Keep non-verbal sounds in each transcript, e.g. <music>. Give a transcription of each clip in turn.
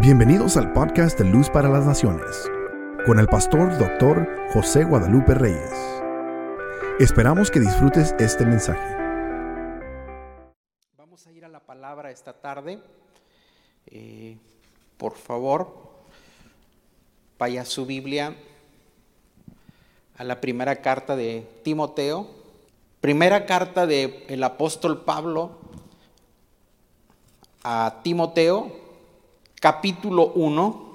Bienvenidos al podcast de Luz para las Naciones, con el pastor doctor José Guadalupe Reyes. Esperamos que disfrutes este mensaje. Vamos a ir a la palabra esta tarde. Eh, por favor, vaya su Biblia a la primera carta de Timoteo. Primera carta del apóstol Pablo a Timoteo, capítulo 1.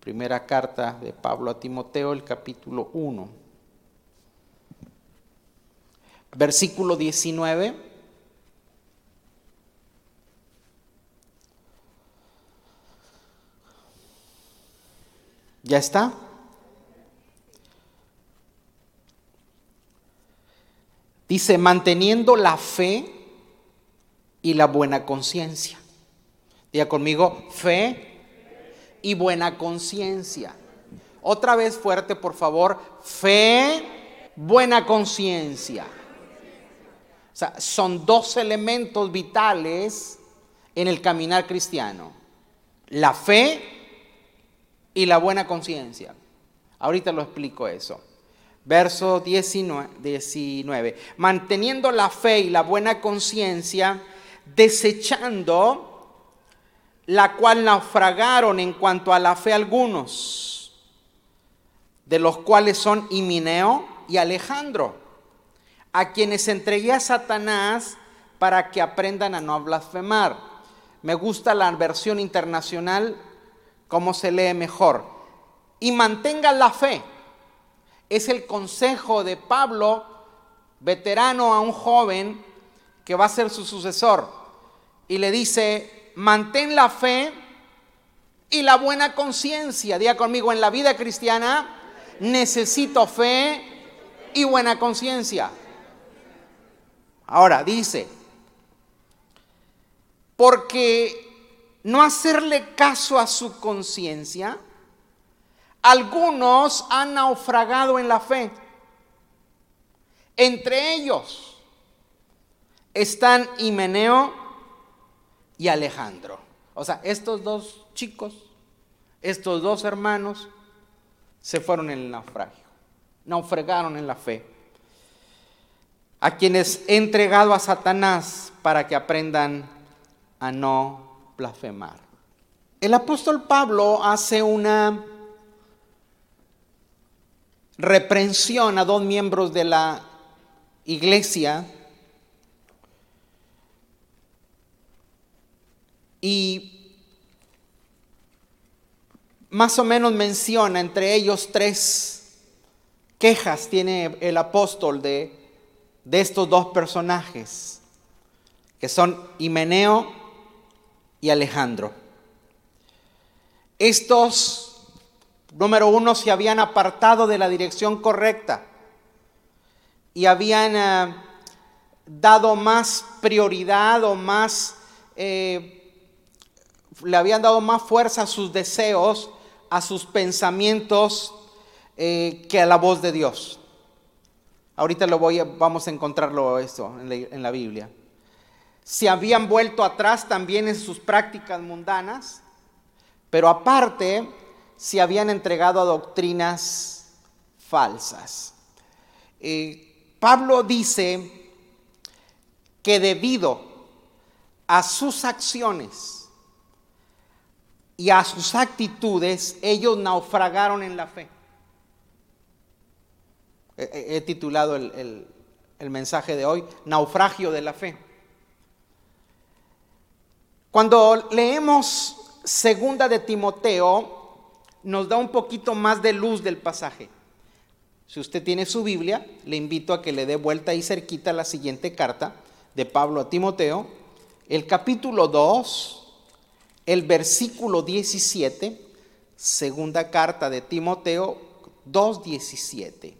Primera carta de Pablo a Timoteo, el capítulo 1. Versículo 19. ¿Ya está? Dice, manteniendo la fe y la buena conciencia. Diga conmigo, fe y buena conciencia. Otra vez fuerte, por favor, fe, buena conciencia. O sea, son dos elementos vitales en el caminar cristiano. La fe y la buena conciencia. Ahorita lo explico eso. Verso 19, Manteniendo la fe y la buena conciencia, desechando la cual naufragaron en cuanto a la fe algunos, de los cuales son Himineo y Alejandro, a quienes entregué a Satanás para que aprendan a no blasfemar. Me gusta la versión internacional, cómo se lee mejor. Y mantengan la fe es el consejo de Pablo, veterano a un joven que va a ser su sucesor. Y le dice, mantén la fe y la buena conciencia. Diga conmigo, en la vida cristiana necesito fe y buena conciencia. Ahora dice, porque no hacerle caso a su conciencia algunos han naufragado en la fe. Entre ellos están Himeneo y Alejandro. O sea, estos dos chicos, estos dos hermanos, se fueron en el naufragio. Naufragaron en la fe. A quienes he entregado a Satanás para que aprendan a no blasfemar. El apóstol Pablo hace una reprensión a dos miembros de la iglesia y más o menos menciona entre ellos tres quejas tiene el apóstol de, de estos dos personajes, que son Himeneo y Alejandro. Estos Número uno, se habían apartado de la dirección correcta y habían eh, dado más prioridad o más, eh, le habían dado más fuerza a sus deseos, a sus pensamientos, eh, que a la voz de Dios. Ahorita lo voy a, vamos a encontrarlo esto en la, en la Biblia. Se habían vuelto atrás también en sus prácticas mundanas, pero aparte se habían entregado a doctrinas falsas. Eh, Pablo dice que debido a sus acciones y a sus actitudes, ellos naufragaron en la fe. He, titulado el, el mensaje de hoy, Naufragio de la fe. Cuando leemos segunda de Timoteo, nos da un poquito más de luz del pasaje. Si usted tiene su Biblia, le invito a que le dé vuelta ahí cerquita la siguiente carta de Pablo a Timoteo, el capítulo 2, el versículo 17, segunda carta de Timoteo 2.17.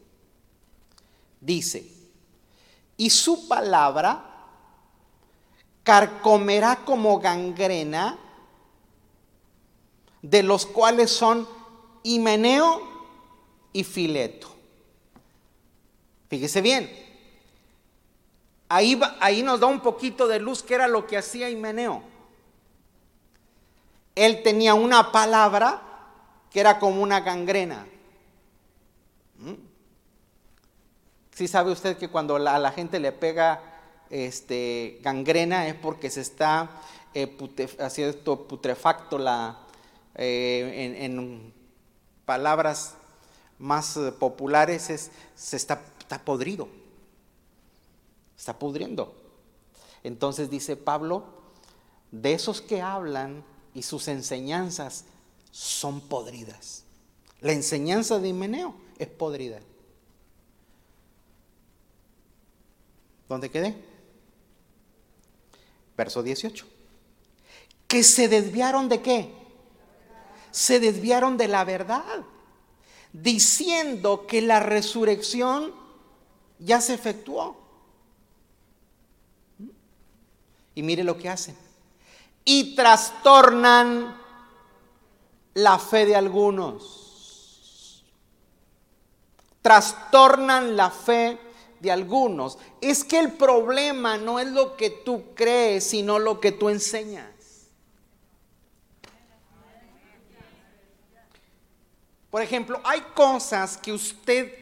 Dice, y su palabra carcomerá como gangrena de los cuales son Himeneo y Fileto. Fíjese bien. Ahí, ahí nos da un poquito de luz que era lo que hacía Himeneo. Él tenía una palabra que era como una gangrena. ¿Mm? Si sabe usted que cuando a la gente le pega este, gangrena es porque se está eh, haciendo putrefacto la, eh, en, palabras más eh, populares es se está, está podrido está pudriendo. Entonces dice Pablo, de esos que hablan y sus enseñanzas son podridas. La enseñanza de Himeneo es podrida. ¿Dónde quedé? Verso 18. Que se desviaron de qué? Se desviaron de la verdad, diciendo que la resurrección ya se efectuó. Y mire lo que hacen. Y trastornan la fe de algunos. Trastornan la fe de algunos. Es que el problema no es lo que tú crees, sino lo que tú enseñas. Por ejemplo, hay cosas que usted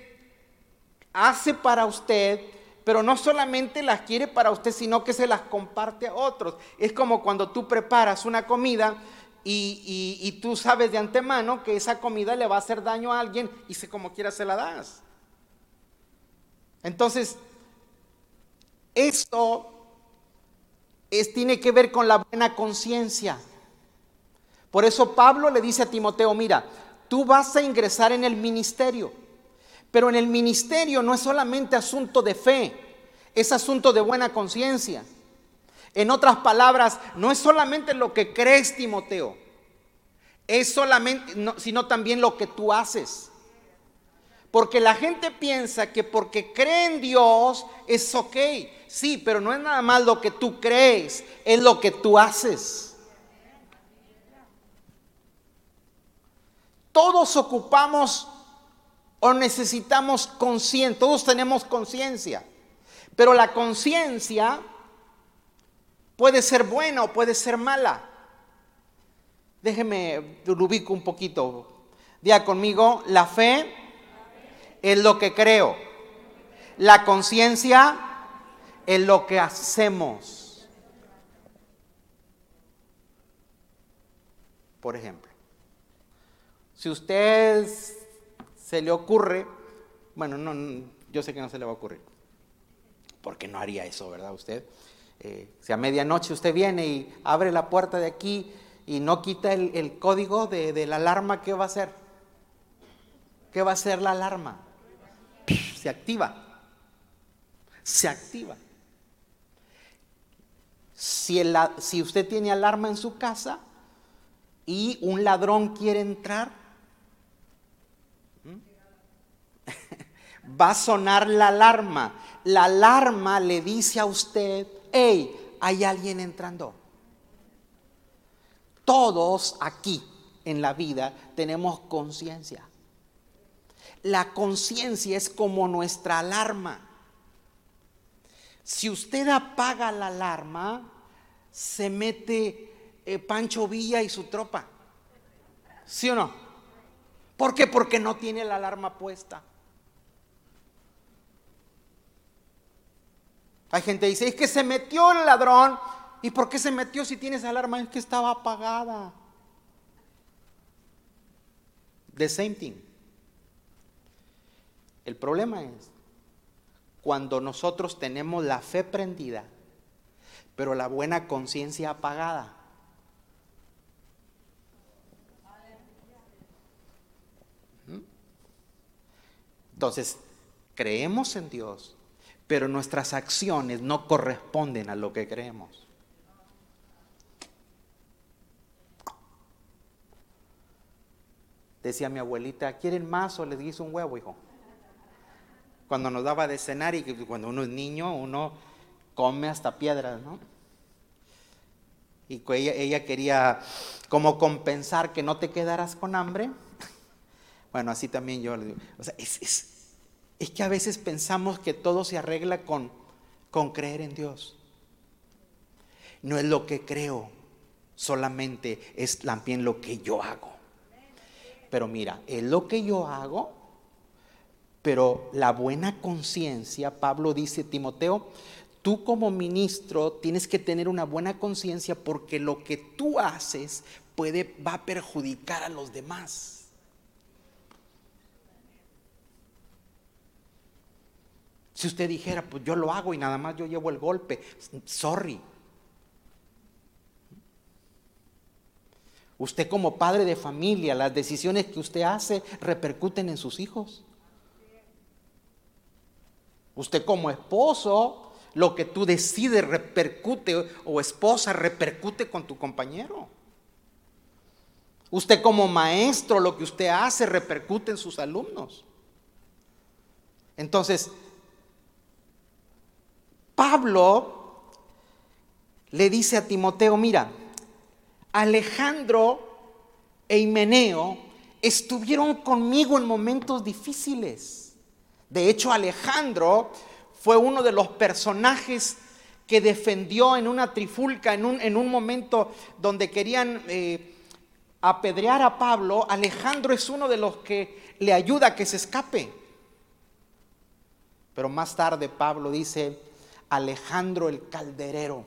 hace para usted pero no solamente las quiere para usted, sino que se las comparte a otros. Es como cuando tú preparas una comida y, tú sabes de antemano que esa comida le va a hacer daño a alguien y se como quiera se la das. Entonces, esto es, tiene que ver con la buena conciencia. Por eso Pablo le dice a Timoteo, mira, tú vas a ingresar en el ministerio. Pero en el ministerio no es solamente asunto de fe, es asunto de buena conciencia. En otras palabras, no es solamente lo que crees, Timoteo, es solamente, sino también lo que tú haces. Porque la gente piensa que porque cree en Dios es ok. Sí, pero no es nada más lo que tú crees, es lo que tú haces. Todos ocupamos o necesitamos conciencia, todos tenemos conciencia, pero la conciencia puede ser buena o puede ser mala. Déjeme lo ubico un poquito. Diga conmigo, la fe es lo que creo. La conciencia es lo que hacemos. Por ejemplo, si usted se le ocurre, bueno, no, yo sé que no se le va a ocurrir, porque no haría eso, ¿verdad? Usted, eh, si a medianoche usted viene y abre la puerta de aquí y no quita el, código de, la alarma, ¿qué va a hacer? ¿Qué va a hacer la alarma? Se activa. Se activa. Si, si usted tiene alarma en su casa y un ladrón quiere entrar, va a sonar la alarma. La alarma le dice a usted, hey, hay alguien entrando. Todos aquí en la vida tenemos conciencia. La conciencia es como nuestra alarma. Si usted apaga la alarma, se mete eh, Pancho Villa y su tropa. ¿Sí o no? ¿Por qué? Porque no tiene la alarma puesta. Hay gente que dice, es que se metió el ladrón. ¿Y por qué se metió si tienes alarma? Es que estaba apagada. The same thing. El problema es cuando nosotros tenemos la fe prendida, pero la buena conciencia apagada. ¿Mm? Entonces, creemos en Dios, pero nuestras acciones no corresponden a lo que creemos. Decía mi abuelita, ¿quieren más o les guiso un huevo, hijo? Cuando nos daba de cenar y cuando uno es niño, uno come hasta piedras, ¿no? Y ella, ella quería como compensar que no te quedaras con hambre. <laughs> Bueno, así también yo le digo. O sea, es, es, es que a veces pensamos que todo se arregla con, con creer en Dios. No es lo que creo, solamente es también lo que yo hago. Pero mira, es lo que yo hago, pero la buena conciencia, Pablo dice, Timoteo, tú como ministro tienes que tener una buena conciencia porque lo que tú haces puede, va a perjudicar a los demás. Si usted dijera, pues yo lo hago y nada más yo llevo el golpe, sorry. Usted como padre de familia, las decisiones que usted hace repercuten en sus hijos. Usted como esposo, lo que tú decides repercute o esposa repercute con tu compañero. Usted como maestro, lo que usted hace repercute en sus alumnos. Entonces, Pablo le dice a Timoteo, mira, Alejandro e Himeneo estuvieron conmigo en momentos difíciles. De hecho, Alejandro fue uno de los personajes que defendió en una trifulca, en un, en un momento donde querían eh, apedrear a Pablo. Alejandro es uno de los que le ayuda a que se escape. Pero más tarde Pablo dice, Alejandro el calderero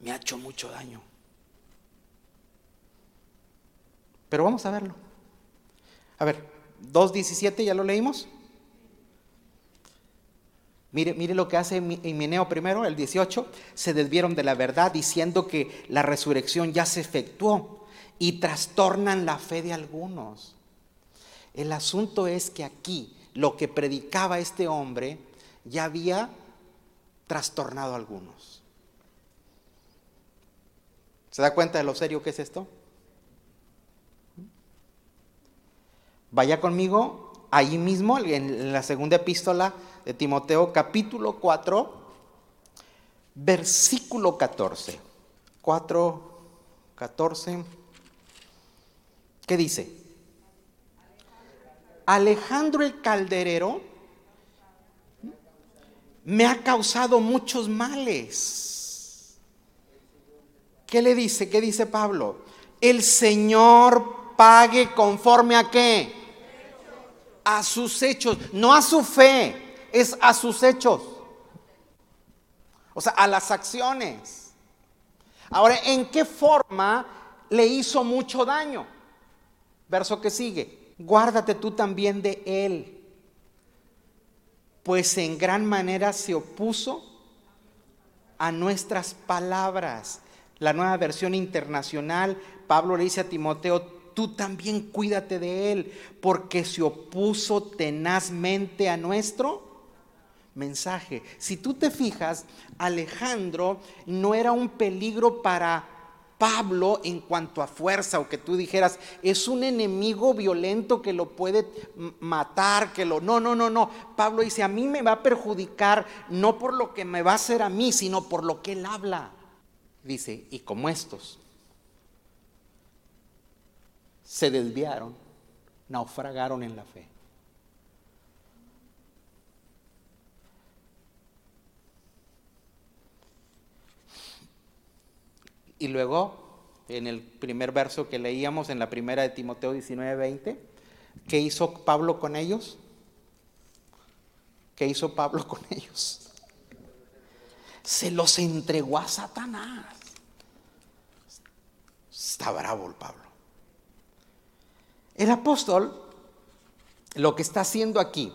me ha hecho mucho daño. Pero vamos a verlo. A ver, 2.17 ya lo leímos. Mire, mire lo que hace Himeneo primero, el 18. Se desvieron de la verdad diciendo que la resurrección ya se efectuó y trastornan la fe de algunos. El asunto es que aquí lo que predicaba este hombre ya había trastornado a algunos. ¿Se da cuenta de lo serio que es esto? Vaya conmigo ahí mismo en la segunda epístola de Timoteo capítulo 4, versículo 14. 4, 14. ¿Qué dice? Alejandro el calderero me ha causado muchos males. ¿Qué le dice? ¿Qué dice Pablo? El Señor pague conforme a qué? A sus hechos, no a su fe es a sus hechos. O sea, a las acciones. Ahora, ¿en qué forma le hizo mucho daño? Verso que sigue. Guárdate tú también de él, pues en gran manera se opuso a nuestras palabras. La nueva versión internacional, Pablo le dice a Timoteo, tú también cuídate de él, porque se opuso tenazmente a nuestro mensaje. Si tú te fijas, Alejandro no era un peligro para Pablo en cuanto a fuerza o que tú dijeras, es un enemigo violento que lo puede matar, que lo... No, no, no, no. Pablo dice, a mí me va a perjudicar no por lo que me va a hacer a mí, sino por lo que él habla. Dice, y como estos se desviaron, naufragaron en la fe. Y luego, en el primer verso que leíamos en la primera de Timoteo 19, 20, ¿qué hizo Pablo con ellos? ¿Qué hizo Pablo con <laughs> ellos? Se los entregó a Satanás. Está bravo el Pablo. El apóstol lo que está haciendo aquí,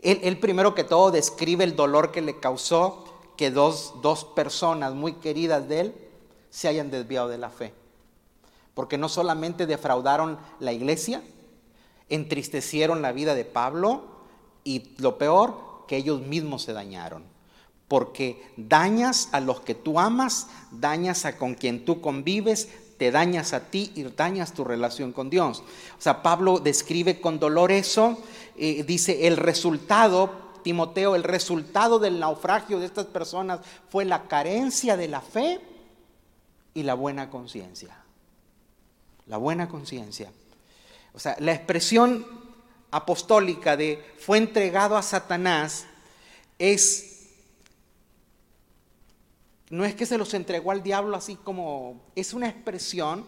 él, primero que todo describe el dolor que le causó que dos, dos personas muy queridas de él se hayan desviado de la fe. Porque no solamente defraudaron la iglesia, entristecieron la vida de Pablo y lo peor, que ellos mismos se dañaron. Porque dañas a los que tú amas, dañas a con quien tú convives, te dañas a ti y dañas tu relación con Dios. O sea, Pablo describe con dolor eso, eh, dice, el resultado Timoteo, el resultado del naufragio de estas personas fue la carencia de la fe y la buena conciencia. La buena conciencia. O sea, la expresión apostólica de fue entregado a Satanás es no es que se los entregó al diablo así como es una expresión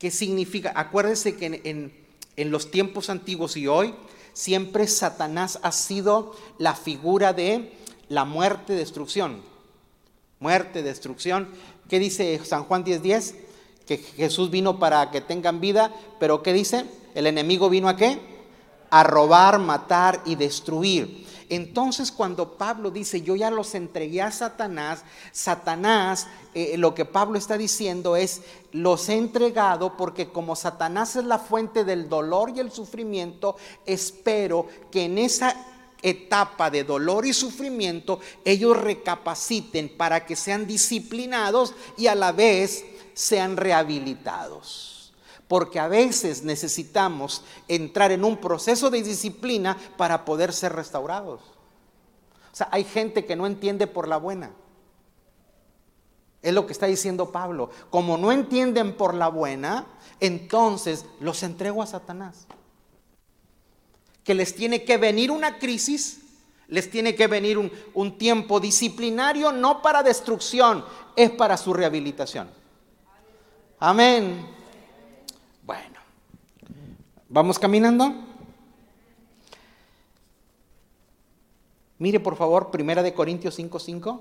que significa, acuérdense que en, en los tiempos antiguos y hoy siempre Satanás ha sido la figura de la muerte, destrucción. Muerte, destrucción. ¿Qué dice San Juan 10:10? 10? Que Jesús vino para que tengan vida, pero ¿qué dice? El enemigo vino a qué? A robar, matar y destruir. Entonces cuando Pablo dice, yo ya los entregué a Satanás, Satanás, eh, lo que Pablo está diciendo es, los he entregado porque como Satanás es la fuente del dolor y el sufrimiento, espero que en esa etapa de dolor y sufrimiento ellos recapaciten para que sean disciplinados y a la vez sean rehabilitados porque a veces necesitamos entrar en un proceso de disciplina para poder ser restaurados. O sea, hay gente que no entiende por la buena. Es lo que está diciendo Pablo. Como no entienden por la buena, entonces los entrego a Satanás. Que les tiene que venir una crisis, les tiene que venir un, un tiempo disciplinario, no para destrucción, es para su rehabilitación. Amén. ¿Vamos caminando? Mire por favor, Primera de Corintios 5.5.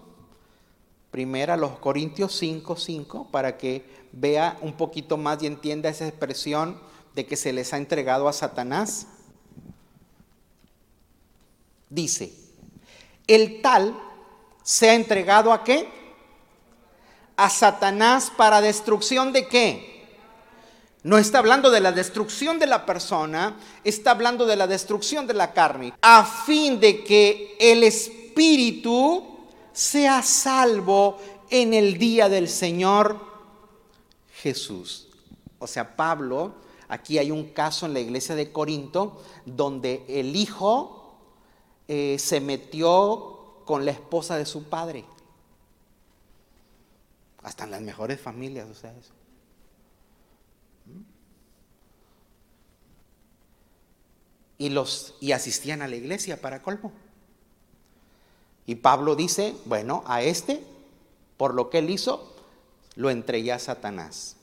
Primera los Corintios 5.5 para que vea un poquito más y entienda esa expresión de que se les ha entregado a Satanás. Dice, el tal se ha entregado a qué? A Satanás para destrucción de qué? No está hablando de la destrucción de la persona, está hablando de la destrucción de la carne, a fin de que el espíritu sea salvo en el día del Señor Jesús. O sea, Pablo, aquí hay un caso en la iglesia de Corinto donde el hijo eh, se metió con la esposa de su padre. Hasta en las mejores familias, o sea, eso. Y, los, y asistían a la iglesia para colmo. Y Pablo dice, bueno, a este, por lo que él hizo, lo entregué a Satanás.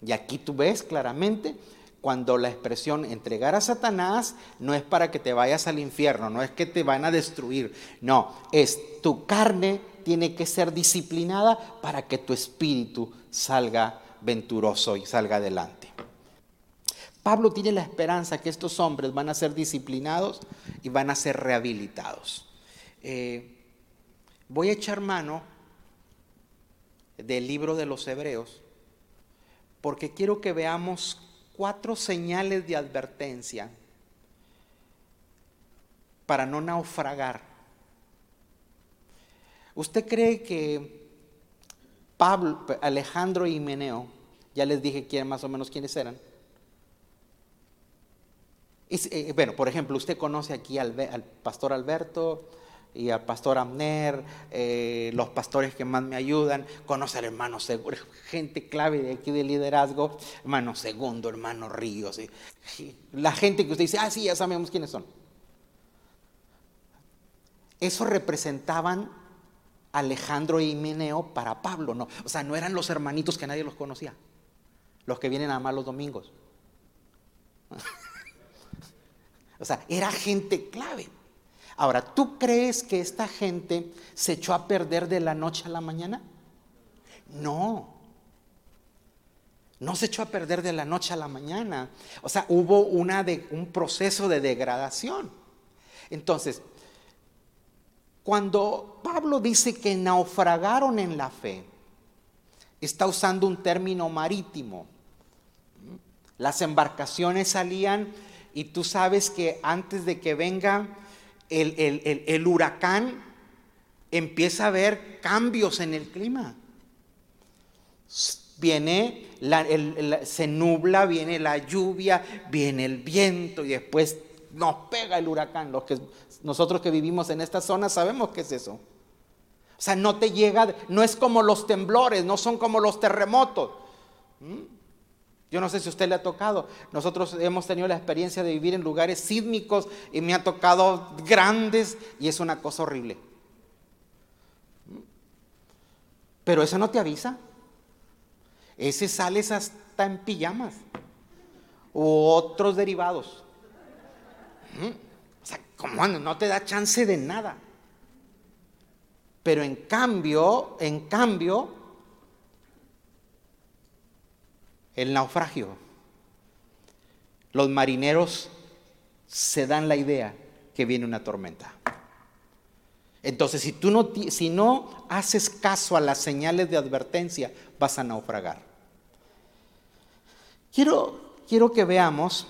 Y aquí tú ves claramente cuando la expresión entregar a Satanás no es para que te vayas al infierno, no es que te van a destruir, no, es tu carne tiene que ser disciplinada para que tu espíritu salga venturoso y salga adelante. Pablo tiene la esperanza que estos hombres van a ser disciplinados y van a ser rehabilitados. Eh, voy a echar mano del libro de los Hebreos porque quiero que veamos cuatro señales de advertencia para no naufragar. ¿Usted cree que Pablo, Alejandro y Meneo, ya les dije quién, más o menos quiénes eran, eh, bueno, por ejemplo, usted conoce aquí al, pastor Alberto y al pastor Amner, eh, los pastores que más me ayudan, conoce al hermano Segundo, <laughs> gente clave de aquí de liderazgo, hermano Segundo, hermano Ríos, la gente que usted dice, ah, sí, ya sabemos quiénes son. Eso representaban Alejandro y Meneo para Pablo, ¿no? O sea, no eran los hermanitos que nadie los conocía, los que vienen a amar los domingos. <laughs> O sea, era gente clave. Ahora, ¿tú crees que esta gente se echó a perder de la noche a la mañana? No. No se echó a perder de la noche a la mañana. O sea, hubo una de, un proceso de degradación. Entonces, cuando Pablo dice que naufragaron en la fe, está usando un término marítimo. Las embarcaciones salían y tú sabes que antes de que venga el, huracán, empieza a haber cambios en el clima. Viene, se nubla, viene la lluvia, viene el viento y después nos pega el huracán. Los que, nosotros que vivimos en esta zona sabemos qué es eso. O sea, no te llega, no es como los temblores, no son como los terremotos. ¿Mm? Yo no sé si a usted le ha tocado. Nosotros hemos tenido la experiencia de vivir en lugares sísmicos y me ha tocado grandes y es una cosa horrible. Pero eso no te avisa. Ese sales hasta en pijamas u otros derivados. O sea, como no te da chance de nada. Pero en cambio, en cambio, el naufragio, los marineros se dan la idea que viene una tormenta. Entonces, si tú no, si no haces caso a las señales de advertencia, vas a naufragar. Quiero, quiero que veamos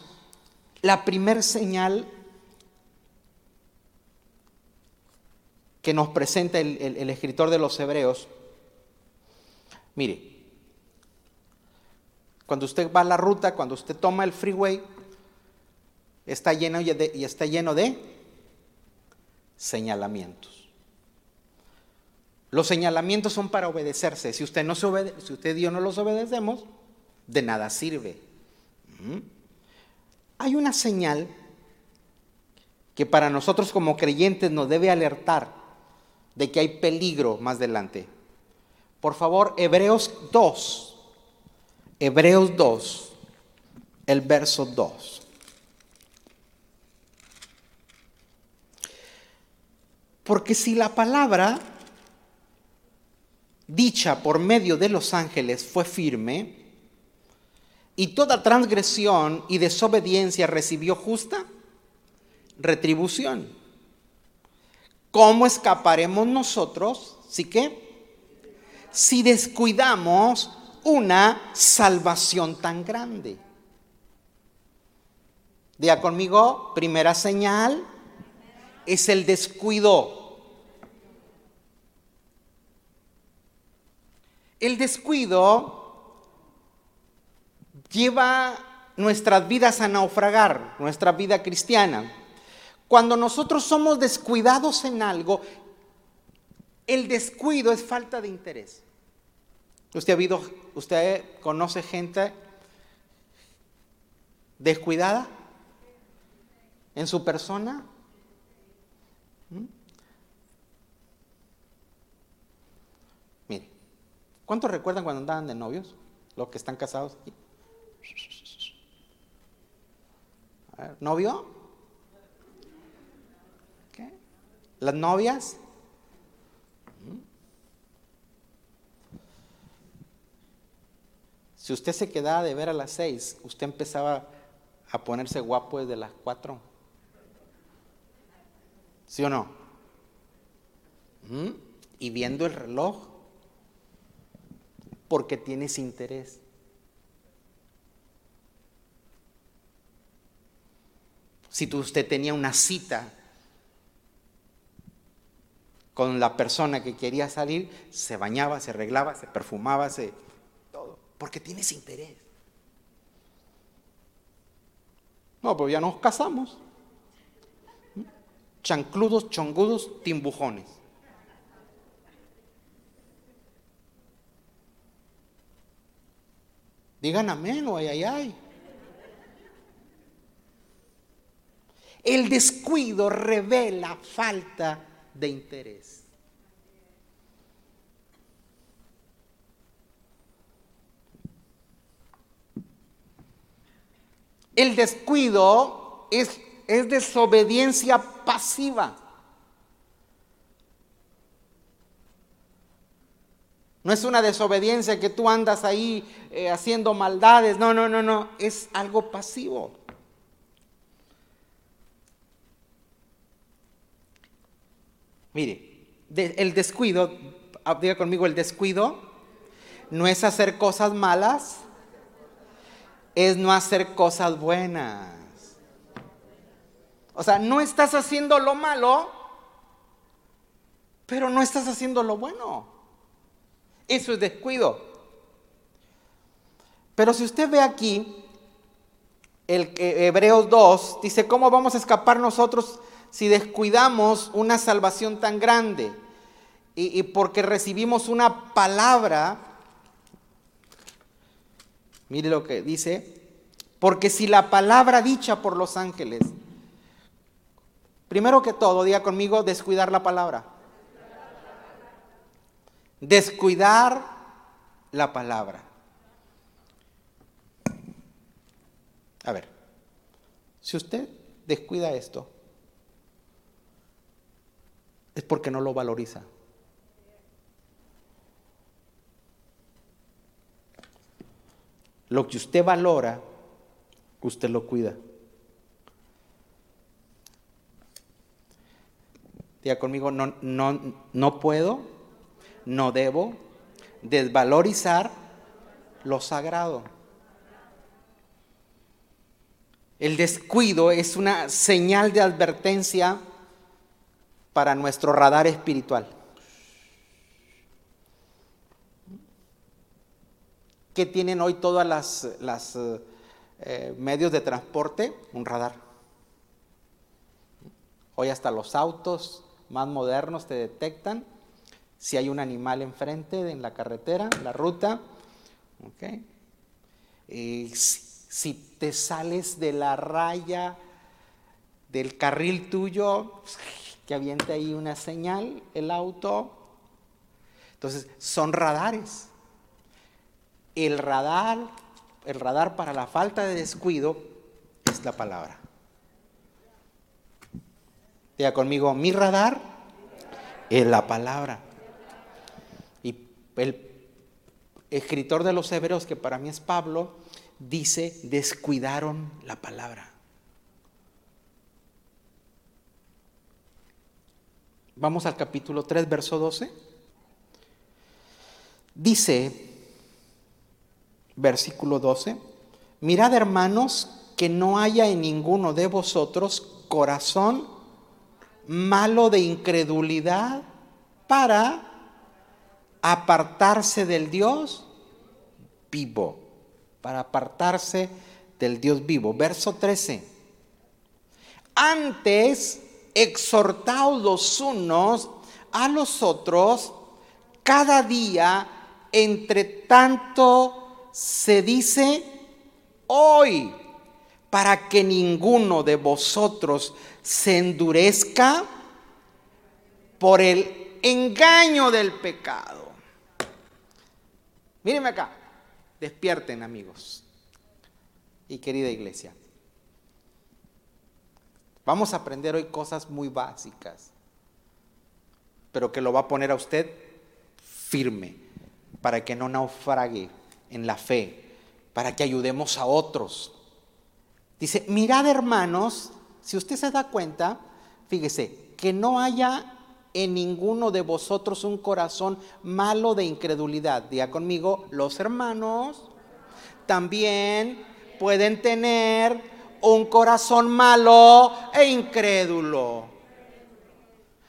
la primer señal que nos presenta el, escritor de los Hebreos. Mire, cuando usted va a la ruta, cuando usted toma el freeway, está lleno y está lleno de señalamientos. Los señalamientos son para obedecerse. Si usted, no se obede si usted y yo no los obedecemos, de nada sirve. Hay una señal que para nosotros como creyentes nos debe alertar de que hay peligro más adelante. Por favor, Hebreos 2, Hebreos 2, el verso 2. Porque si la palabra dicha por medio de los ángeles fue firme, y toda transgresión y desobediencia recibió justa retribución. ¿Cómo escaparemos nosotros? ¿Sí que? Si descuidamos una salvación tan grande. Diga conmigo, primera señal es el descuido. El descuido lleva nuestras vidas a naufragar, nuestra vida cristiana. Cuando nosotros somos descuidados en algo, el descuido es falta de interés. ¿Usted ha habido, usted conoce gente descuidada en su persona? ¿Mm? Mire, ¿cuántos recuerdan cuando andaban de novios? Los que están casados. ¿Novio? Las novias. Si usted se quedaba de ver a las seis, usted empezaba a ponerse guapo desde las cuatro. ¿Sí o no? ¿Mm? Y viendo el reloj, porque tienes interés. Si usted tenía una cita con la persona que quería salir, se bañaba, se arreglaba, se perfumaba, se porque tienes interés. No, pues ya nos casamos. Chancludos, chongudos, timbujones. Digan amén o ay, ay, ay. El descuido revela falta de interés. El descuido es, es desobediencia pasiva. No es una desobediencia que tú andas ahí eh, haciendo maldades. No, no, no, no. Es algo pasivo. Mire, el descuido, ah, diga conmigo, el descuido no es hacer cosas malas, es no hacer cosas buenas. O sea, no estás haciendo lo malo, pero no estás haciendo lo bueno. Eso es descuido. Pero si usted ve aquí, el Hebreos 2 dice, ¿cómo vamos a escapar nosotros si descuidamos una salvación tan grande y, porque recibimos una palabra, Mire lo que dice, porque si la palabra dicha por los ángeles, primero que todo, diga conmigo, descuidar la palabra. Descuidar la palabra. A ver, si usted descuida esto, es porque no lo valoriza. Lo que usted valora, usted lo cuida. Diga conmigo, no, no, no puedo, no debo desvalorizar lo sagrado. El descuido es una señal de advertencia para nuestro radar espiritual. ¿Qué tienen hoy todas las, las eh, medios de transporte? Un radar. Hoy hasta los autos más modernos te detectan si hay un animal enfrente en la carretera, en la ruta. Y si te sales de la raya del carril tuyo, que aviente ahí una señal el auto. Entonces, son radares. El radar, el radar para la falta de descuido es la palabra. Diga conmigo, mi radar es la palabra. Y el escritor de los Hebreos, que para mí es Pablo, dice, descuidaron la palabra. Vamos al capítulo 3, verso 12. Dice, versículo 12, mirad hermanos que no haya en ninguno de vosotros corazón malo de incredulidad para apartarse del Dios vivo, para apartarse del Dios vivo. Verso 13. Antes exhortaos los unos a los otros cada día, entre tanto se dice hoy, para que ninguno de vosotros se endurezca por el engaño del pecado. Mírenme acá, despierten amigos y querida iglesia. Vamos a aprender hoy cosas muy básicas, pero que lo va a poner a usted firme para que no naufrague en la fe, para que ayudemos a otros. Dice, mirad hermanos, si usted se da cuenta, fíjese, que no haya en ninguno de vosotros un corazón malo de incredulidad. Diga conmigo, los hermanos también pueden tener un corazón malo e incrédulo.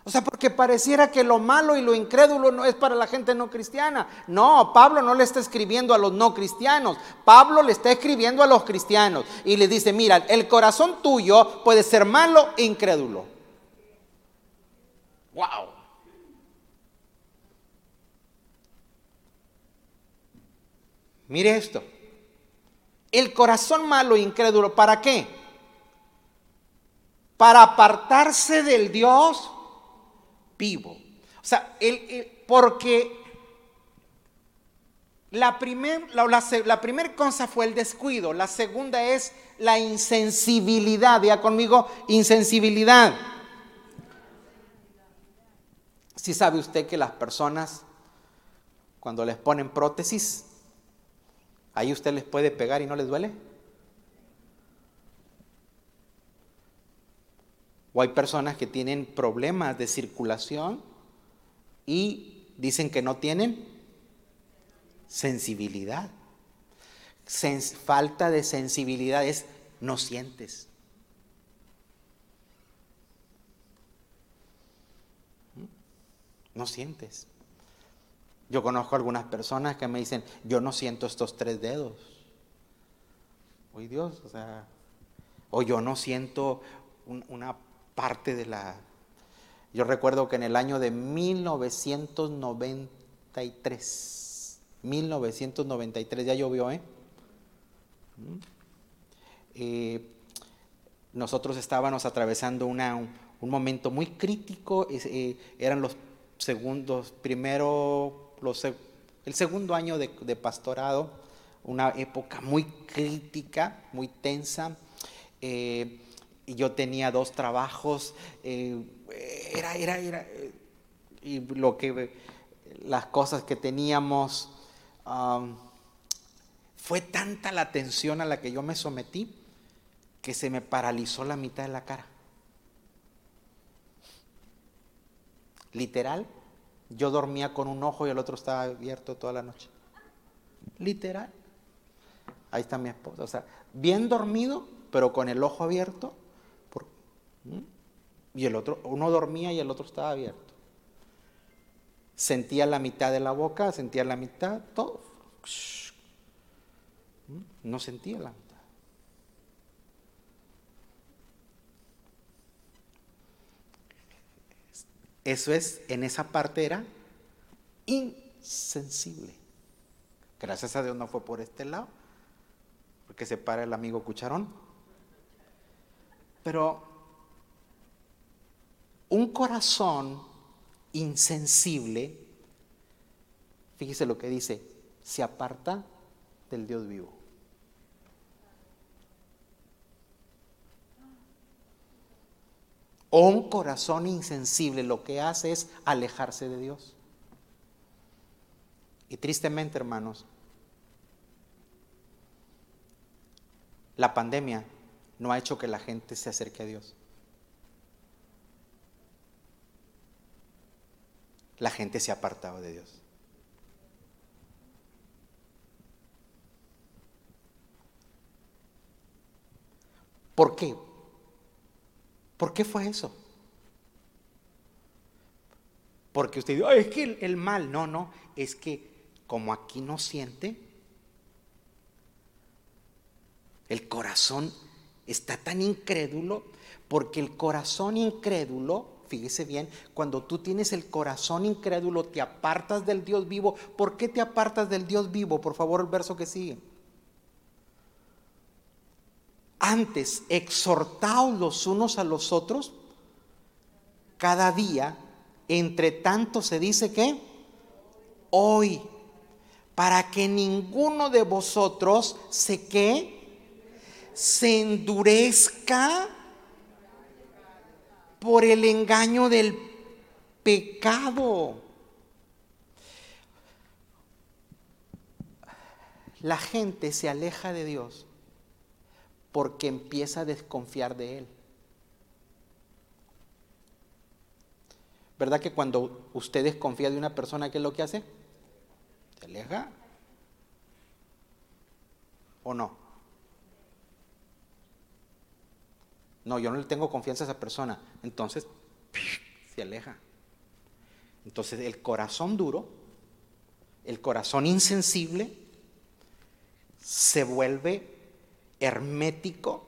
O sea, porque pareciera que lo malo y lo incrédulo no es para la gente no cristiana. No, Pablo no le está escribiendo a los no cristianos. Pablo le está escribiendo a los cristianos. Y le dice, mira, el corazón tuyo puede ser malo e incrédulo. Wow. Mire esto. El corazón malo e incrédulo, ¿para qué? Para apartarse del Dios vivo. O sea, porque la primera la, primer cosa fue el descuido, la segunda es la insensibilidad. Diga conmigo, insensibilidad. Si sabe usted que las personas, cuando les ponen prótesis, Ahí usted les puede pegar y no les duele. O hay personas que tienen problemas de circulación y dicen que no tienen sensibilidad. falta de sensibilidad es no sientes. No sientes. Yo conozco algunas personas que me dicen, yo no siento estos tres dedos. Oye Dios, o sea, o yo no siento una parte de la... Yo recuerdo que en el año de 1993, 1993, ya llovió, ¿eh? Eh, nosotros estábamos atravesando un, momento muy crítico, eh, eran los segundos, primero, el segundo año de, pastorado, una época muy crítica, muy tensa. Eh, y yo tenía dos trabajos, era, era, era, y lo que, las cosas que teníamos, fue tanta la tensión a la que yo me sometí que se me paralizó la mitad de la cara. Literal, yo dormía con un ojo y el otro estaba abierto toda la noche. Literal. Ahí está mi esposa. O sea, bien dormido, pero con el ojo abierto. Y el otro, uno dormía y el otro estaba abierto. Sentía la mitad de la boca, sentía la mitad, todo. No sentía la mitad. Eso es, en esa parte era insensible. Gracias a Dios no fue por este lado, porque se para el amigo cucharón. Pero un corazón insensible, fíjese lo que dice, se aparta del Dios vivo. O un corazón insensible lo que hace es alejarse de Dios. Y tristemente, hermanos, la pandemia no ha hecho que la gente se acerque a Dios. La gente se ha apartado de Dios. ¿Por qué? ¿Por qué fue eso? Porque usted dice, es que el, mal, no, no, es que como aquí no siente, el corazón está tan incrédulo, porque el corazón incrédulo, fíjese bien, cuando tú tienes el corazón incrédulo, te apartas del Dios vivo. ¿Por qué te apartas del Dios vivo? Por favor, el verso que sigue. Antes, exhortaos los unos a los otros cada día, entre tanto se dice que hoy, para que ninguno de vosotros se que se endurezca por el engaño del pecado. La gente se aleja de Dios porque empieza a desconfiar de Él. ¿Verdad que cuando usted desconfía de una persona, ¿qué es lo que hace? Se aleja. ¿O no? No, yo no le tengo confianza a esa persona. Entonces, se aleja. Entonces, el corazón duro, el corazón insensible, se vuelve hermético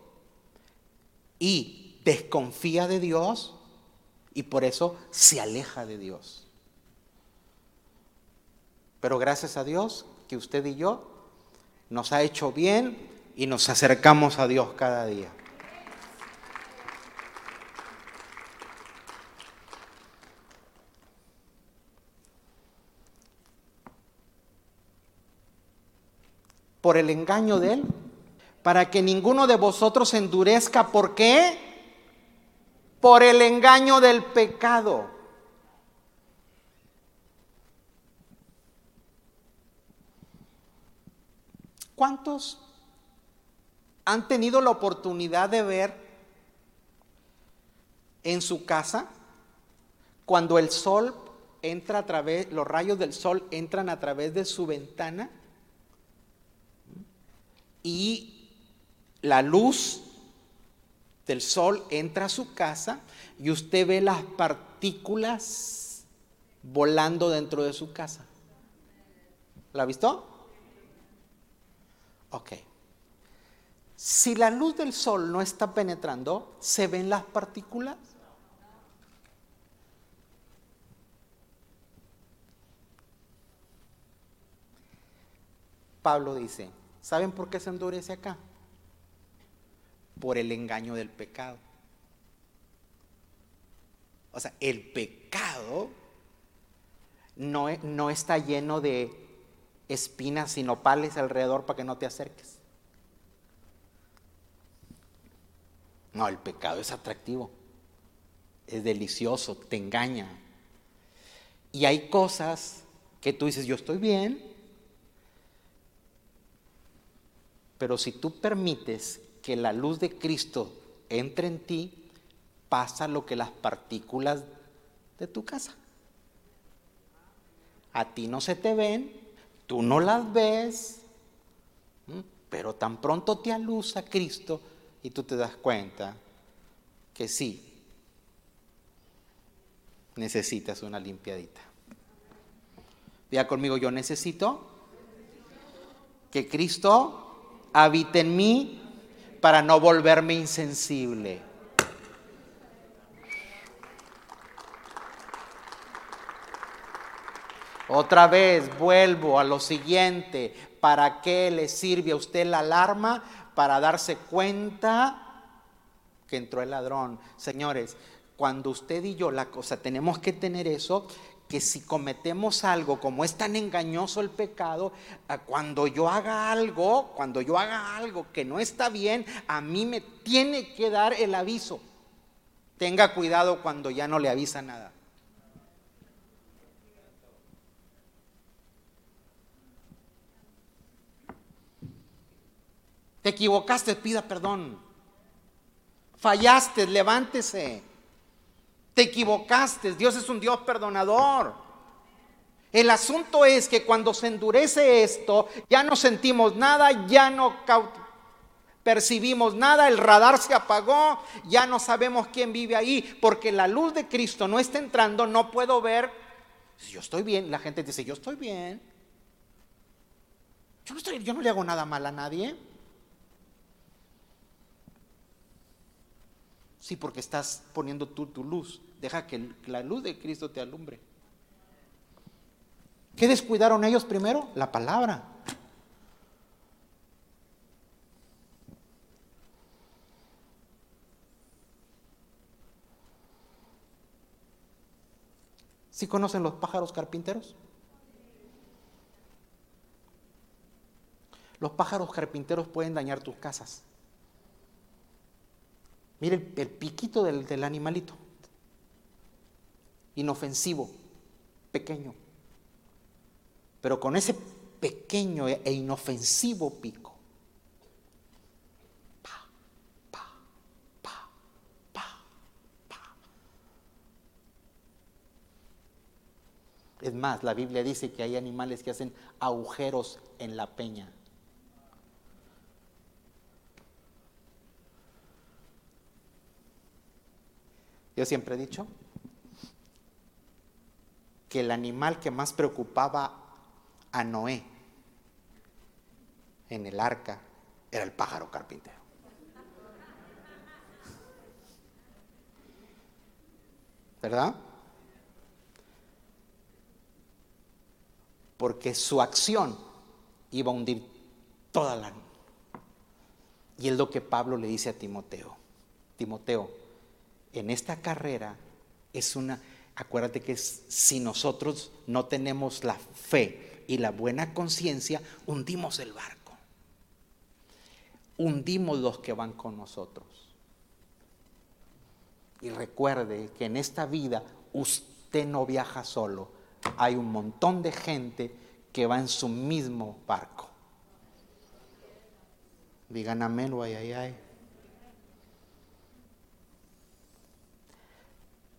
y desconfía de Dios y por eso se aleja de Dios. Pero gracias a Dios que usted y yo nos ha hecho bien y nos acercamos a Dios cada día. Por el engaño de Él, para que ninguno de vosotros endurezca. ¿Por qué? Por el engaño del pecado. ¿Cuántos han tenido la oportunidad de ver en su casa cuando el sol entra a través, los rayos del sol entran a través de su ventana y la luz del sol entra a su casa y usted ve las partículas volando dentro de su casa. ¿La visto? Ok. Si la luz del sol no está penetrando, ¿se ven las partículas? Pablo dice, ¿Saben por qué se endurece acá? Por el engaño del pecado. O sea, el pecado no, e, no está lleno de espinas y nopales alrededor para que no te acerques. No, el pecado es atractivo, es delicioso, te engaña. Y hay cosas que tú dices, yo estoy bien, pero si tú permites que la luz de Cristo entre en ti, pasa lo que las partículas de tu casa. A ti no se te ven, tú no las ves, pero tan pronto te alusa Cristo y tú te das cuenta que sí, necesitas una limpiadita. Vea conmigo, yo necesito que Cristo habite en mí para no volverme insensible. Otra vez vuelvo a lo siguiente. ¿Para qué le sirve a usted la alarma? Para darse cuenta que entró el ladrón. Señores, cuando usted y yo la cosa tenemos que tener eso, que si cometemos algo, como es tan engañoso el pecado, cuando yo haga algo, cuando yo haga algo que no está bien, a mí me tiene que dar el aviso. Tenga cuidado cuando ya no le avisa nada. Te equivocaste, pida perdón. Fallaste, levántese. Te equivocaste, Dios es un Dios perdonador. El asunto es que cuando se endurece esto, ya no sentimos nada, ya no percibimos nada, el radar se apagó, ya no sabemos quién vive ahí, porque la luz de Cristo no está entrando, no puedo ver. Yo estoy bien, la gente dice, yo estoy bien. Yo no, estoy, yo no le hago nada mal a nadie. Sí, porque estás poniendo tú tu luz. Deja que la luz de Cristo te alumbre. ¿Qué descuidaron ellos primero? La palabra. ¿Sí conocen los pájaros carpinteros? Los pájaros carpinteros pueden dañar tus casas. Mire el, piquito del, animalito. Inofensivo, pequeño. Pero con ese pequeño e inofensivo pico. Es más, la Biblia dice que hay animales que hacen agujeros en la peña. Yo siempre he dicho que el animal que más preocupaba a Noé en el arca era el pájaro carpintero. ¿Verdad? Porque su acción iba a hundir toda la... Y es lo que Pablo le dice a Timoteo. Timoteo, en esta carrera es una, acuérdate que si nosotros no tenemos la fe y la buena conciencia, hundimos el barco. Hundimos los que van con nosotros. Y recuerde que en esta vida usted no viaja solo. Hay un montón de gente que va en su mismo barco. Digan amén o ay, ay, ay.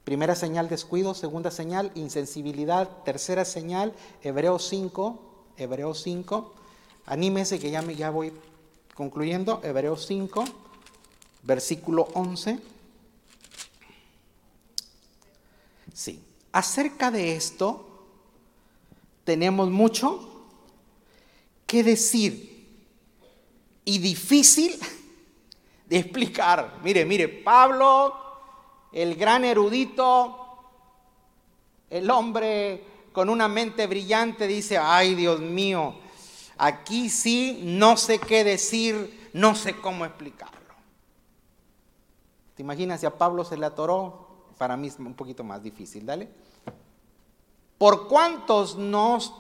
Primera señal, descuido. Segunda señal, insensibilidad. Tercera señal, Hebreos 5. Hebreos 5. Anímese que ya, me, ya voy concluyendo. Hebreos 5, versículo 11. Sí. Acerca de esto, tenemos mucho que decir y difícil <laughs> de explicar. Mire, mire, Pablo el gran erudito, el hombre con una mente brillante dice, ay Dios mío, Aquí sí, no sé qué decir, no sé cómo explicarlo. ¿Te imaginas si a Pablo se le atoró? Para mí es un poquito más difícil, dale. ¿Por cuántos nos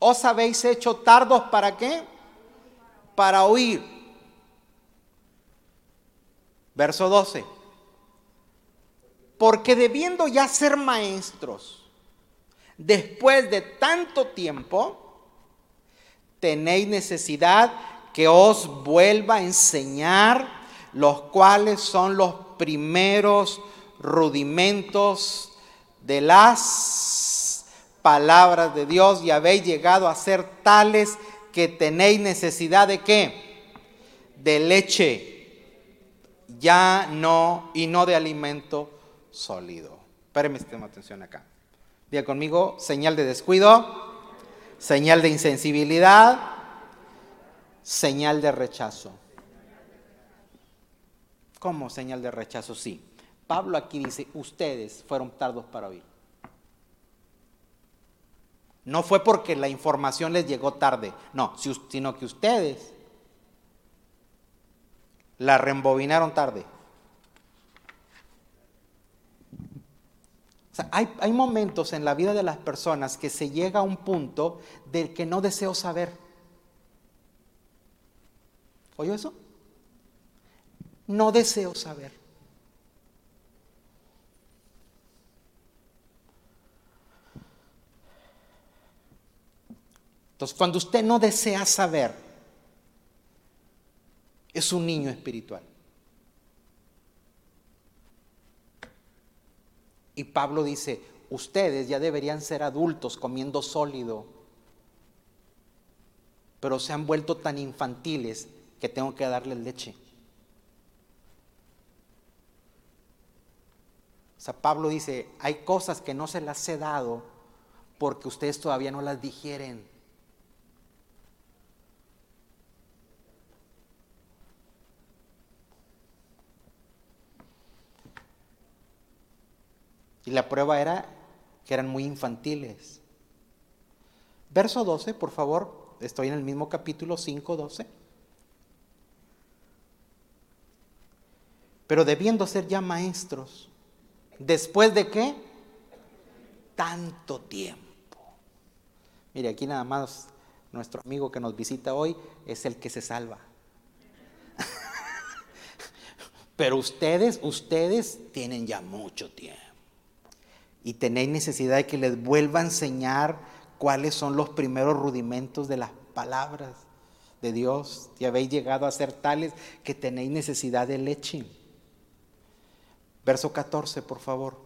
os habéis hecho tardos para qué? Para oír. Verso 12. Porque debiendo ya ser maestros, después de tanto tiempo, tenéis necesidad que os vuelva a enseñar los cuales son los primeros rudimentos de las palabras de Dios y habéis llegado a ser tales que tenéis necesidad de qué? De leche, ya no, y no de alimento sólido. Espérenme, tengo atención acá. Diga conmigo, señal de descuido, señal de insensibilidad, señal de rechazo. ¿Cómo señal de rechazo? Sí. Pablo aquí dice, ustedes fueron tardos para oír. No fue porque la información les llegó tarde, no, sino que ustedes la reembobinaron tarde. Hay, hay, momentos en la vida de las personas que se llega a un punto del que no deseo saber. ¿Oyó eso? No deseo saber. Entonces, cuando usted no desea saber, es un niño espiritual. Y Pablo dice, ustedes ya deberían ser adultos comiendo sólido, pero se han vuelto tan infantiles que tengo que darles leche. O sea, Pablo dice, hay cosas que no se las he dado porque ustedes todavía no las digieren. Y la prueba era que eran muy infantiles. Verso 12, por favor, estoy en el mismo capítulo 5, 12. Pero debiendo ser ya maestros, ¿Después de qué? Tanto tiempo. Mire, aquí nada más nuestro amigo que nos visita hoy es el que se salva. <laughs> Pero ustedes, ustedes tienen ya mucho tiempo. Y tenéis necesidad de que les vuelva a enseñar cuáles son los primeros rudimentos de las palabras de Dios. Y habéis llegado a ser tales que tenéis necesidad de leche. Verso 14, por favor.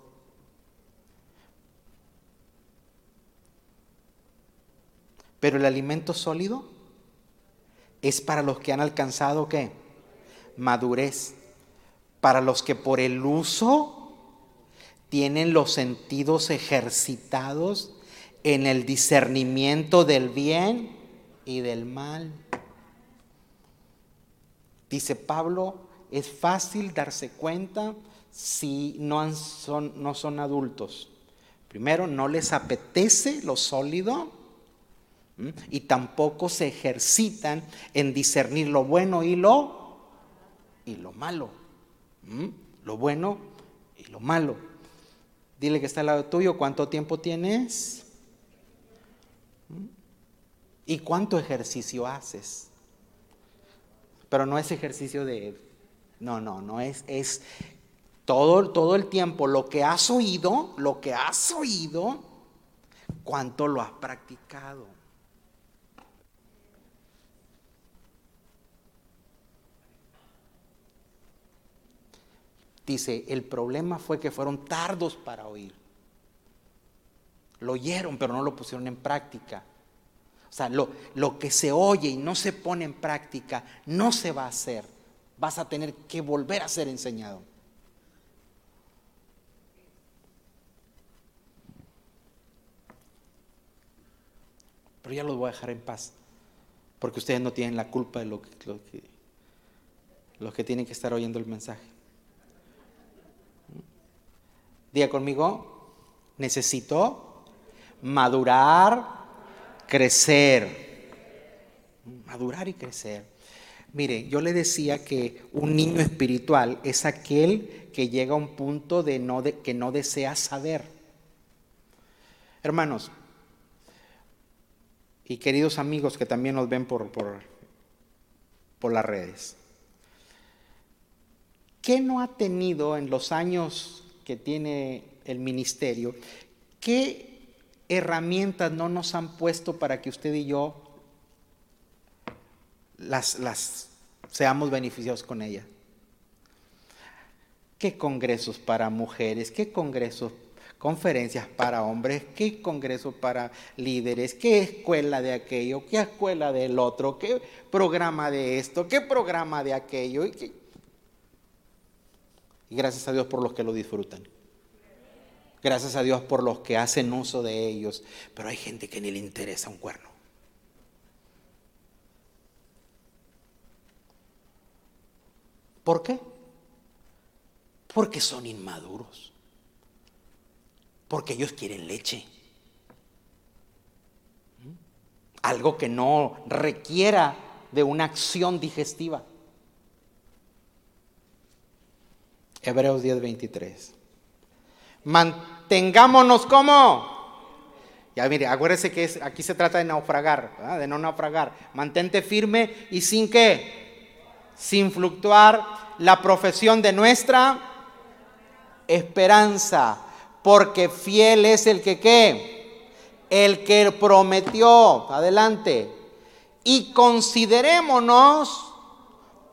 Pero el alimento sólido es para los que han alcanzado qué? Madurez. Para los que por el uso tienen los sentidos ejercitados en el discernimiento del bien y del mal. Dice Pablo, es fácil darse cuenta si no son, adultos. Primero, no les apetece lo sólido y tampoco se ejercitan en discernir lo bueno y lo, y lo malo. Lo bueno y lo malo. Dile que está al lado tuyo, ¿cuánto tiempo tienes? ¿Y cuánto ejercicio haces? Pero no es ejercicio de... No, no, no es, es todo, todo el tiempo lo que has oído, lo que has oído, cuánto lo has practicado. Dice, el problema fue que fueron tardos para oír. Lo oyeron, pero no lo pusieron en práctica. O sea, lo, lo, que se oye y no se pone en práctica no se va a hacer. Vas a tener que volver a ser enseñado. Pero ya los voy a dejar en paz, porque ustedes no tienen la culpa de lo los que tienen que estar oyendo el mensaje. Diga conmigo, necesito madurar, crecer. Madurar y crecer. Mire, yo le decía que un niño espiritual es aquel que llega a un punto de, no que no desea saber. Hermanos, y queridos amigos que también nos ven por, por, por las redes, ¿qué no ha tenido en los años que tiene el ministerio? ¿Qué herramientas no nos han puesto para que usted y yo las, las seamos beneficiados con ella? ¿Qué congresos para mujeres? ¿Qué congresos conferencias para hombres, qué congreso para líderes, qué escuela de aquello, qué escuela del otro, qué programa de esto, qué programa de aquello. Y, y gracias a Dios por los que lo disfrutan. Gracias a Dios por los que hacen uso de ellos. Pero hay gente que ni le interesa un cuerno. ¿Por qué? Porque son inmaduros porque ellos quieren leche. Algo que no requiera de una acción digestiva. Hebreos 10:23. Mantengámonos como. Ya mire, acuérdese que aquí se trata de naufragar, de no naufragar. Mantente firme y sin qué? Sin fluctuar la profesión de nuestra esperanza porque fiel es el que qué, el que prometió, adelante, y considerémonos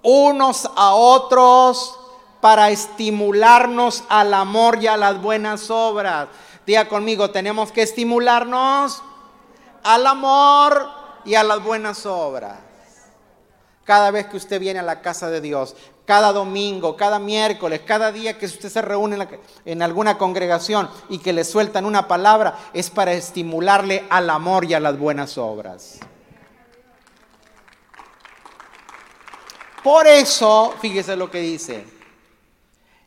unos a otros para estimularnos al amor y a las buenas obras. Diga conmigo, tenemos que estimularnos al amor y a las buenas obras. Cada vez que usted viene a la casa de Dios, cada domingo, cada miércoles, cada día que usted se reúne en, alguna congregación y que le sueltan una palabra, es para estimularle al amor y a las buenas obras. Por eso, fíjese lo que dice,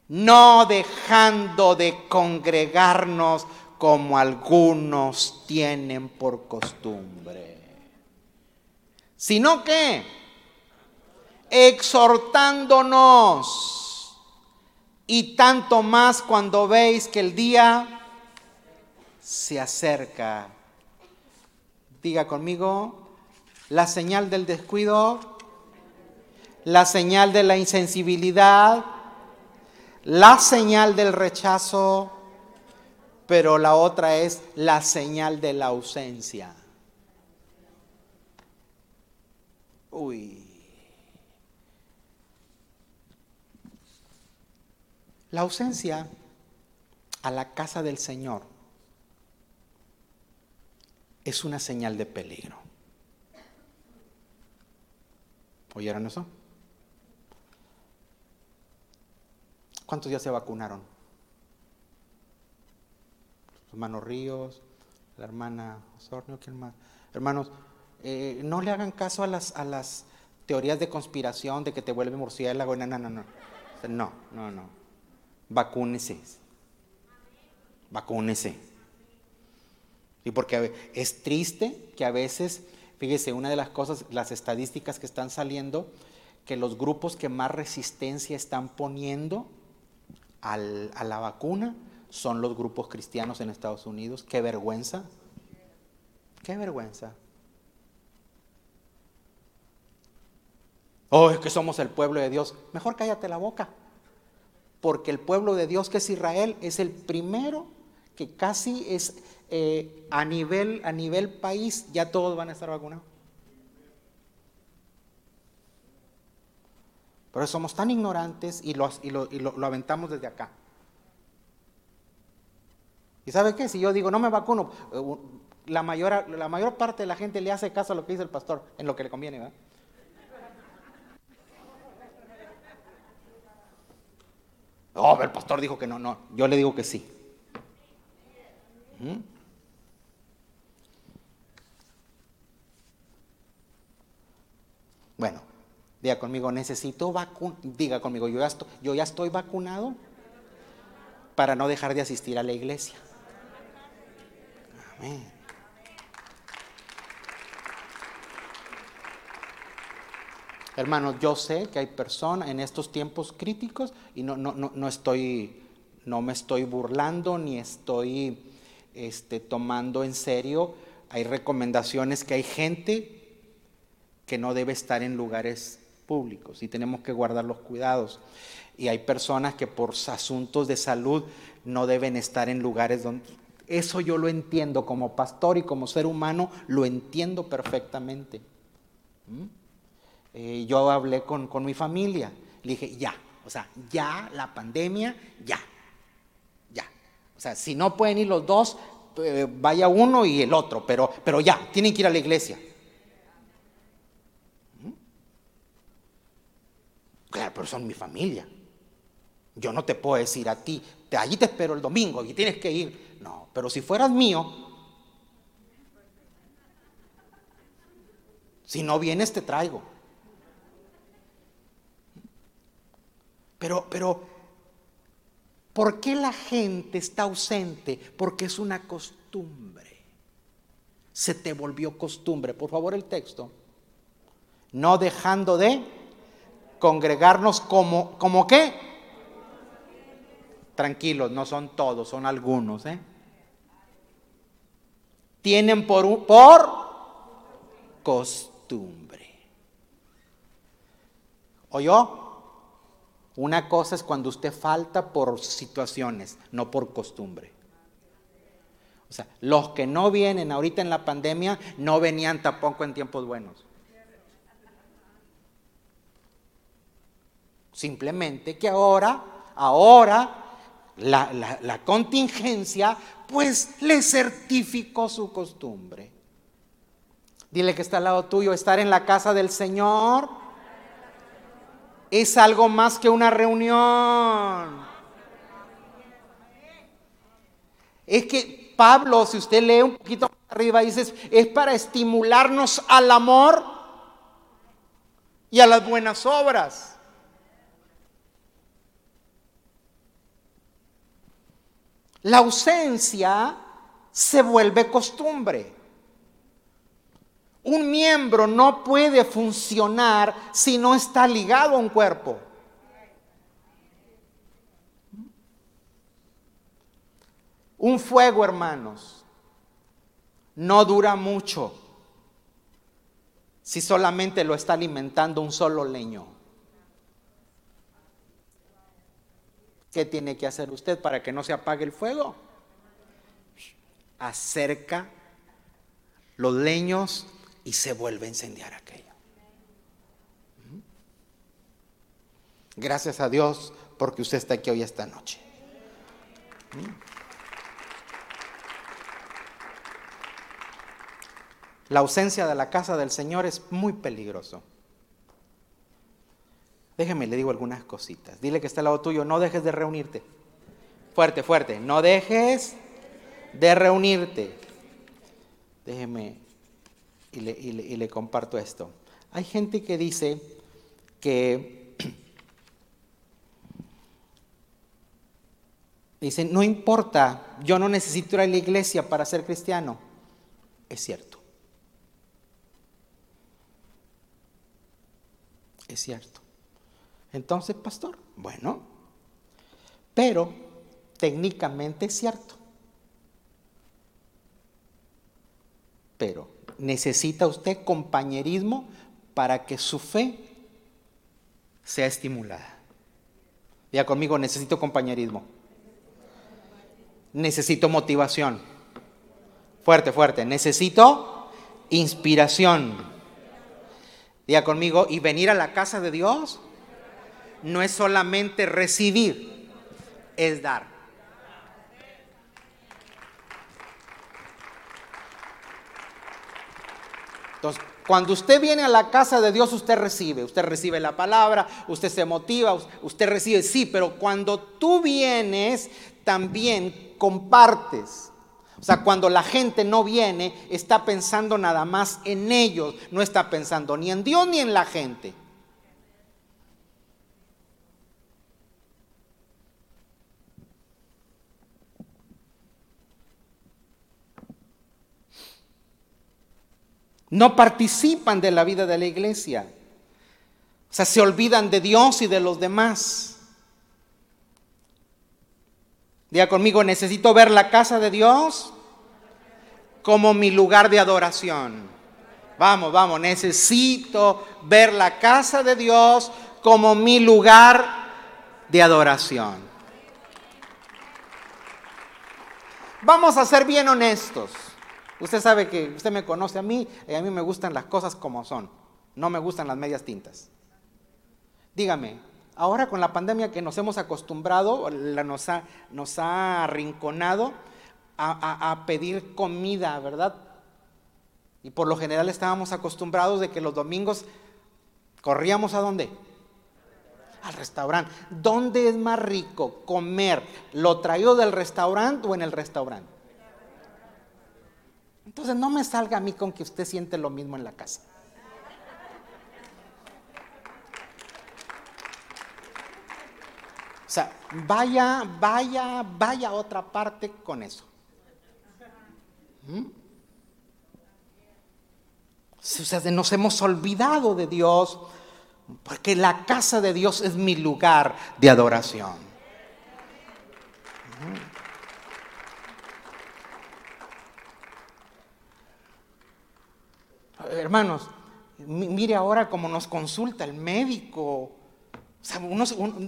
no dejando de congregarnos como algunos tienen por costumbre, sino que exhortándonos. Y tanto más cuando veis que el día se acerca. Diga conmigo, la señal del descuido, la señal de la insensibilidad, la señal del rechazo, pero la otra es la señal de la ausencia. Uy. La ausencia a la casa del Señor es una señal de peligro. ¿Oyeron eso? ¿Cuántos ya se vacunaron? hermano Ríos, la hermana Osornio, ¿quién más? Hermanos, eh, no le hagan caso a las, a las teorías de conspiración de que te vuelve murciélago. No, no, no, no. No, no, no vacúnese. Vacúnese. Y porque es triste que a veces, fíjese, una de las cosas, las estadísticas que están saliendo, que los grupos que más resistencia están poniendo a la vacuna son los grupos cristianos en Estados Unidos. Qué vergüenza. Qué vergüenza. Oh, es que somos el pueblo de Dios. Mejor cállate la boca porque el pueblo de Dios que es Israel es el primero que casi es eh, a, nivel, a nivel país, ya todos van a estar vacunados. Pero somos tan ignorantes y, lo, y, lo, lo, aventamos desde acá. ¿Y sabe qué? Si yo digo, no me vacuno, eh, la mayor, la mayor parte de la gente le hace caso a lo que dice el pastor, en lo que le conviene, ¿verdad? Oh, el pastor dijo que no, no. Yo le digo que sí. ¿Mm? Bueno, diga conmigo, necesito vacunar. Diga conmigo, yo ya, estoy, vacunado para no dejar de asistir a la iglesia. Amén. Hermanos, yo sé que hay personas en estos tiempos críticos y no, no, no, no estoy, no me estoy burlando ni estoy este, tomando en serio. Hay recomendaciones que hay gente que no debe estar en lugares públicos y tenemos que guardar los cuidados. Y hay personas que por asuntos de salud no deben estar en lugares donde... Eso yo lo entiendo como pastor y como ser humano, lo entiendo perfectamente. ¿Mm? Eh, yo hablé con, con mi familia, le dije, ya, o sea, ya la pandemia, ya, ya. O sea, si no pueden ir los dos, eh, vaya uno y el otro, pero, pero ya, tienen que ir a la iglesia. Claro, pero son mi familia. Yo no te puedo decir a ti, te, allí te espero el domingo y tienes que ir. No, pero si fueras mío, si no vienes te traigo. Pero, pero, ¿por qué la gente está ausente? Porque es una costumbre. Se te volvió costumbre. Por favor, el texto. No dejando de congregarnos como, ¿como qué? Tranquilos, no son todos, son algunos. ¿eh? Tienen por, por costumbre. ¿Oyó? Una cosa es cuando usted falta por situaciones, no por costumbre. O sea, los que no vienen ahorita en la pandemia no venían tampoco en tiempos buenos. Simplemente que ahora, ahora, la, contingencia, pues le certificó su costumbre. Dile que está al lado tuyo, estar en la casa del Señor es algo más que una reunión. Es que Pablo, si usted lee un poquito más arriba, dice, es para estimularnos al amor y a las buenas obras. La ausencia se vuelve costumbre. Un miembro no puede funcionar si no está ligado a un cuerpo. Un fuego, hermanos, no dura mucho si solamente lo está alimentando un solo leño. ¿Qué tiene que hacer usted para que no se apague el fuego? Acerca los leños y se vuelve a incendiar aquello. Gracias a Dios porque usted está aquí hoy esta noche. La ausencia de la casa del Señor es muy peligroso. Déjeme, le digo algunas cositas. Dile que está al lado tuyo, no dejes de reunirte. Fuerte, fuerte. No dejes de reunirte. Déjeme y le, y le comparto esto. Hay gente que dice que <clears throat> dice, no importa, yo no necesito ir a la iglesia para ser cristiano. Es cierto. Es cierto. Entonces, pastor, bueno, pero técnicamente es cierto. Pero necesita usted compañerismo para que su fe sea estimulada. Ya conmigo, necesito compañerismo. Necesito motivación. Fuerte, fuerte. Necesito inspiración. Diga conmigo, y venir a la casa de Dios no es solamente recibir, es dar. Entonces, cuando usted viene a la casa de Dios, usted recibe, usted recibe la palabra, usted se motiva, usted recibe, sí, pero cuando tú vienes, también compartes. O sea, cuando la gente no viene, está pensando nada más en ellos, no está pensando ni en Dios ni en la gente. No participan de la vida de la iglesia. O sea, se olvidan de Dios y de los demás. Diga conmigo, necesito ver la casa de Dios como mi lugar de adoración. Vamos, vamos, necesito ver la casa de Dios como mi lugar de adoración. Vamos a ser bien honestos. Usted sabe que usted me conoce a mí y a mí me gustan las cosas como son. No me gustan las medias tintas. Dígame, ahora con la pandemia que nos hemos acostumbrado, la, nos, ha, nos ha arrinconado a, a pedir comida, ¿verdad? Y por lo general estábamos acostumbrados de que los domingos corríamos a dónde? Al restaurante. ¿Dónde es más rico comer lo traído del restaurante o en el restaurante? Entonces no me salga a mí con que usted siente lo mismo en la casa. O sea, vaya, vaya, vaya a otra parte con eso. ¿Mm? O sea, nos hemos olvidado de Dios, porque la casa de Dios es mi lugar de adoración. ¿Mm? Hermanos, mire ahora cómo nos consulta el médico.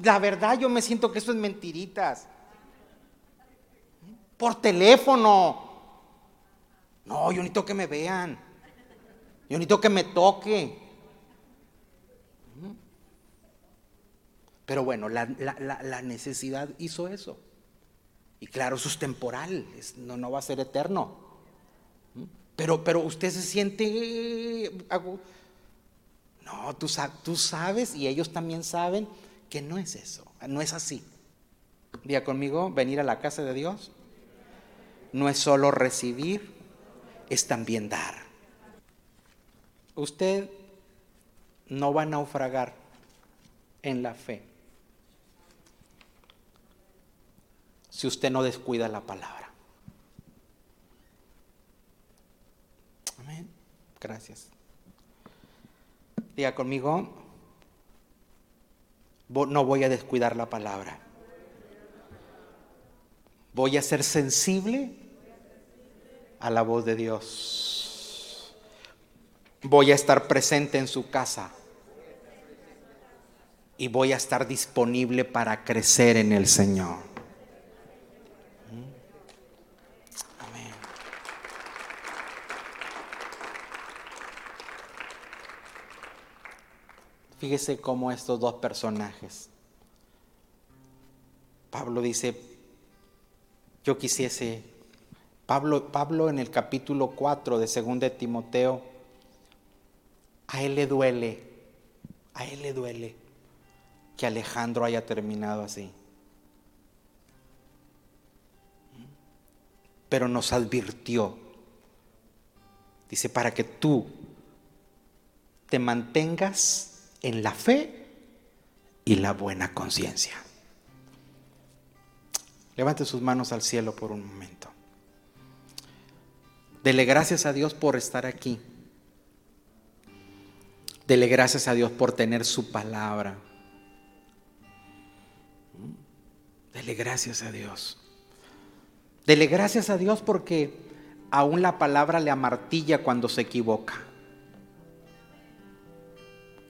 la verdad yo me siento que eso es mentiritas. Por teléfono. No, yo necesito que me vean. Yo necesito que me toque. Pero bueno, la, necesidad hizo eso. Y claro, eso es temporal, no va a ser eterno. Pero, pero usted se siente... No, tú, tú sabes y ellos también saben que no es eso, no es así. Diga conmigo, venir a la casa de Dios no es solo recibir, es también dar. Usted no va a naufragar en la fe si usted no descuida la palabra. Gracias. Diga conmigo, no voy a descuidar la palabra. Voy a ser sensible a la voz de Dios. Voy a estar presente en su casa. Y voy a estar disponible para crecer en el Señor. Fíjese cómo estos dos personajes. Pablo dice, yo quisiese, Pablo, Pablo en el capítulo 4 de 2 de Timoteo, a él le duele, a él le duele que Alejandro haya terminado así. Pero nos advirtió, dice, para que tú te mantengas en la fe y la buena conciencia. Levante sus manos al cielo por un momento. Dele gracias a Dios por estar aquí. Dele gracias a Dios por tener su palabra. Dele gracias a Dios. Dele gracias a Dios porque aún la palabra le amartilla cuando se equivoca.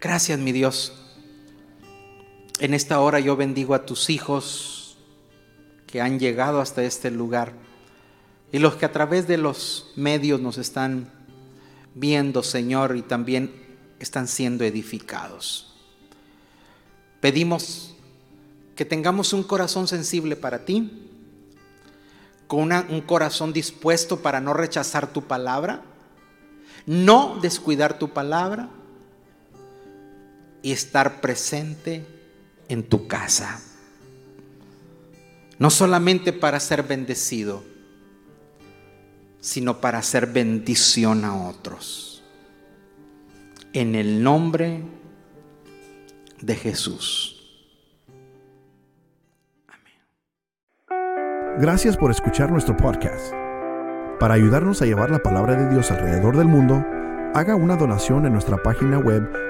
Gracias, mi Dios. En esta hora yo bendigo a tus hijos que han llegado hasta este lugar y los que a través de los medios nos están viendo, Señor, y también están siendo edificados. Pedimos que tengamos un corazón sensible para ti, con un corazón dispuesto para no rechazar tu palabra, no descuidar tu palabra y estar presente en tu casa. No solamente para ser bendecido, sino para hacer bendición a otros. En el nombre de Jesús. Gracias por escuchar nuestro podcast. Para ayudarnos a llevar la palabra de Dios alrededor del mundo, haga una donación en nuestra página web